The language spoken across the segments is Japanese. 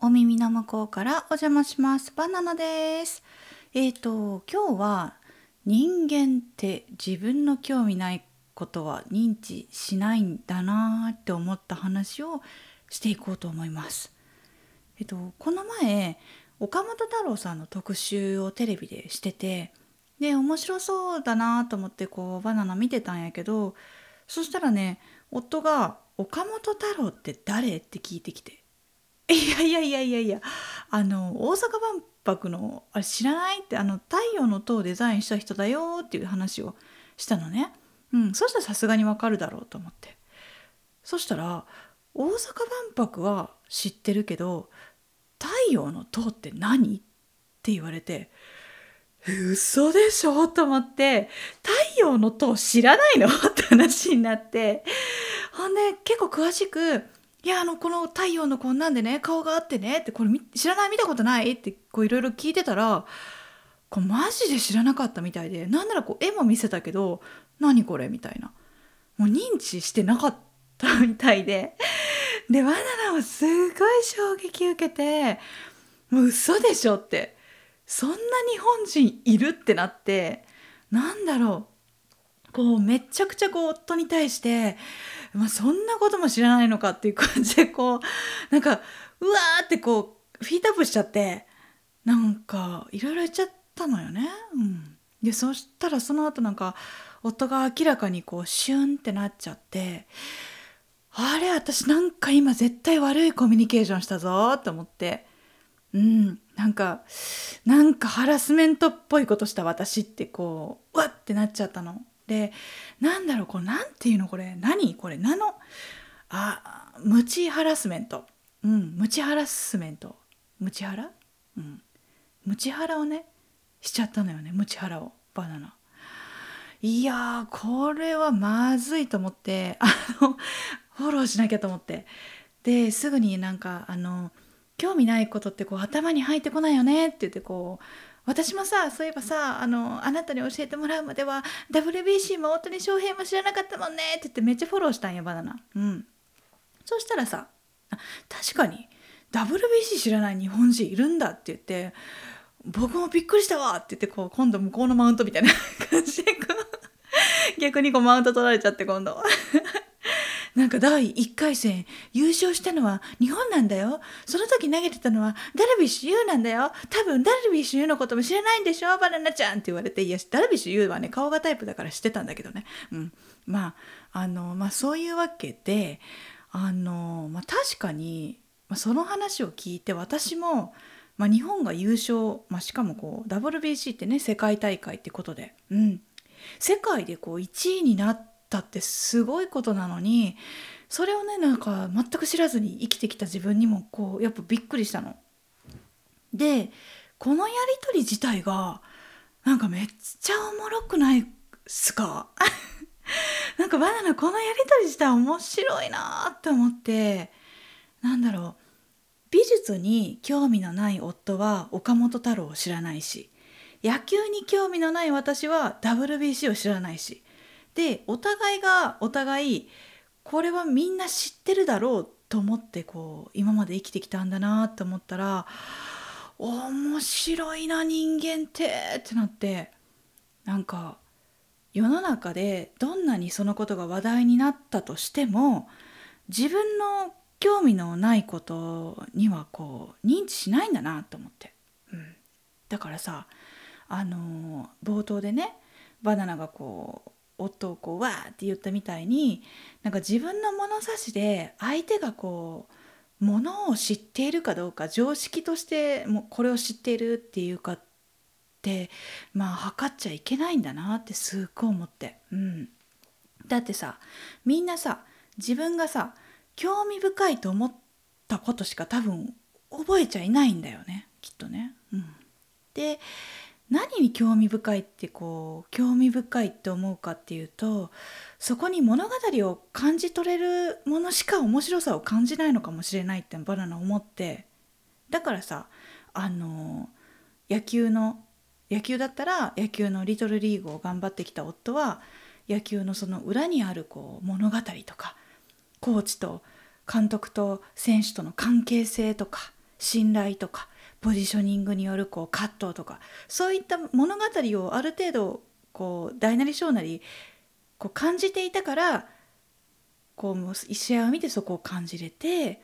お耳の向こうからお邪魔します。バナナです。えっ、ー、と今日は人間って自分の興味ないことは認知しないんだなって思った話をしていこうと思います。えっとこの前岡本太郎さんの特集をテレビでしててで面白そうだなと思ってこうバナナ見てたんやけどそしたらね夫が「岡本太郎って誰?」って聞いてきて「いやいやいやいやいやあの大阪万博のあれ知らない?」ってあの太陽の塔をデザインした人だよっていう話をしたのね。うん、そしたらさすがにわかるだろうと思ってそしたら大阪万博は知ってるけど太陽の塔って何って言われて嘘でしょと思って太陽の塔知らないの？って話になってほんで結構詳しく「いやあのこの太陽のこんなんでね顔があってね」って「これ知らない？見たことない?」ってこういろいろ聞いてたらこうマジで知らなかったみたいでなんならこう絵も見せたけど「何これ?」みたいな。もう認知してなかったみたいで。でバナナもすごい衝撃受けてもう嘘でしょって。そんな日本人いるってなってなんだろう。こうめちゃくちゃこう夫に対して、まあ、そんなことも知らないのかっていう感じでこう なんかうわーってこうフィートアップしちゃってなんかいろいろ言っちゃったのよね。うん、でそしたらその後なんか夫が明らかにこうシュンってなっちゃってあれ私なんか今絶対悪いコミュニケーションしたぞと思ってうんなんかなんかハラスメントっぽいことした私ってこううわってなっちゃったの。でなんだろうこれなんていうのこれ何？これなの？あムチハラスメント。うんムチハラスメント。ムチハラ？うん。ムチハラをねしちゃったのよねムチハラを。バナナ。いやこれはまずいと思ってあのフォローしなきゃと思って。ですぐになんかあの興味ないことってこう頭に入ってこないよねって言ってこう私もさそういえばさあのあなたに教えてもらうまでは WBC も大谷翔平も知らなかったもんねって言ってめっちゃフォローしたんやバナナ。うん。そしたらさ確かに WBC 知らない日本人いるんだって言って僕もびっくりしたわって言ってこう今度向こうのマウントみたいな感じでこう逆にこうマウント取られちゃって今度。なんか第1回戦優勝したのは日本なんだよ。その時投げてたのはダルビッシュ有なんだよ。多分ダルビッシュ有のことも知らないんでしょバナナちゃんって言われて、いや、ダルビッシュ有はね、顔がタイプだから知ってたんだけどね。うん。まあ、あの、まあそういうわけで、あの、まあ確かに、ま、その話を聞いて私も、まあ、日本が優勝、まあ、しかもこう WBC ってね世界大会ってことで、うん、世界でこう1位になってったってすごいことなのにそれをねなんか全く知らずに生きてきた自分にもこうやっぱびっくりしたの。でこのやり取り自体がなんかめっちゃおもろくないっすか？なんかバナナこのやり取り自体面白いなって思ってなんだろう美術に興味のない夫は岡本太郎を知らないし野球に興味のない私は WBC を知らないしでお互いがお互いこれはみんな知ってるだろうと思ってこう今まで生きてきたんだなって思ったら面白いな人間ってってなってなんか世の中でどんなにそのことが話題になったとしても自分の興味のないことにはこう認知しないんだなと思って、うん、だからさあの冒頭でねバナナがこう夫をこうわーって言ったみたいになんか自分の物差しで相手がこうものを知っているかどうか常識としてもこれを知っているっていうかってまあ測っちゃいけないんだなってすっごい思って、うん、だってさみんなさ自分がさ興味深いと思ったことしか多分覚えちゃいないんだよねきっとね。うん、で何に興味深いってこう興味深いって思うかっていうとそこに物語を感じ取れるものしか面白さを感じないのかもしれないってバナナ思ってだからさあの野球の野球だったら野球のリトルリーグを頑張ってきた夫は野球のその裏にあるこう物語とかコーチと監督と選手との関係性とか信頼とかポジショニングによるこう葛藤とかそういった物語をある程度こう大なり小なりこう感じていたからこう試合を見てそこを感じれて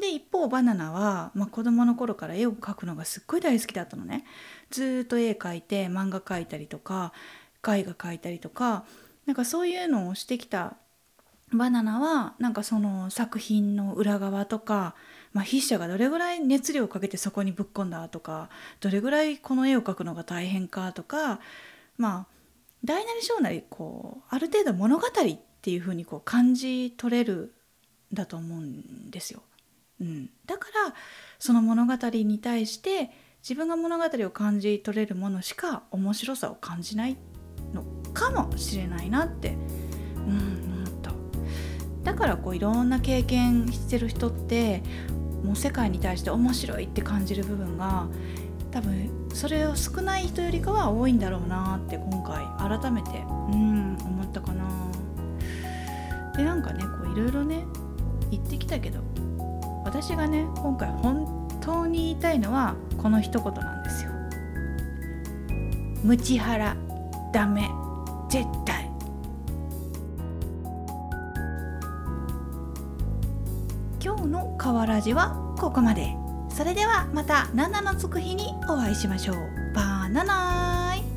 で一方バナナは、まあ、子供の頃から絵を描くのがすっごい大好きだったのね。ずっと絵描いて漫画描いたりとか絵画描いたりとかなんかそういうのをしてきたバナナはなんかその作品の裏側とか、まあ、筆者がどれぐらい熱量をかけてそこにぶっ込んだとかどれぐらいこの絵を描くのが大変かとかまあ大なり小なりこうある程度物語っていうふうにこう感じ取れるんだと思うんですよ。うん、だからその物語に対して自分が物語を感じ取れるものしか面白さを感じないのかもしれないなって、うん、思っただからこういろんな経験してる人ってもう世界に対して面白いって感じる部分が多分それを少ない人よりかは多いんだろうなって今回改めてうん思ったかなでなんかねこういろいろね言ってきたけど私がね今回本当に言いたいのはこの一言なんですよ。ムチハラダメ絶今日の「河原寺」はここまで。それではまた7のつく日にお会いしましょう。バーナナイ。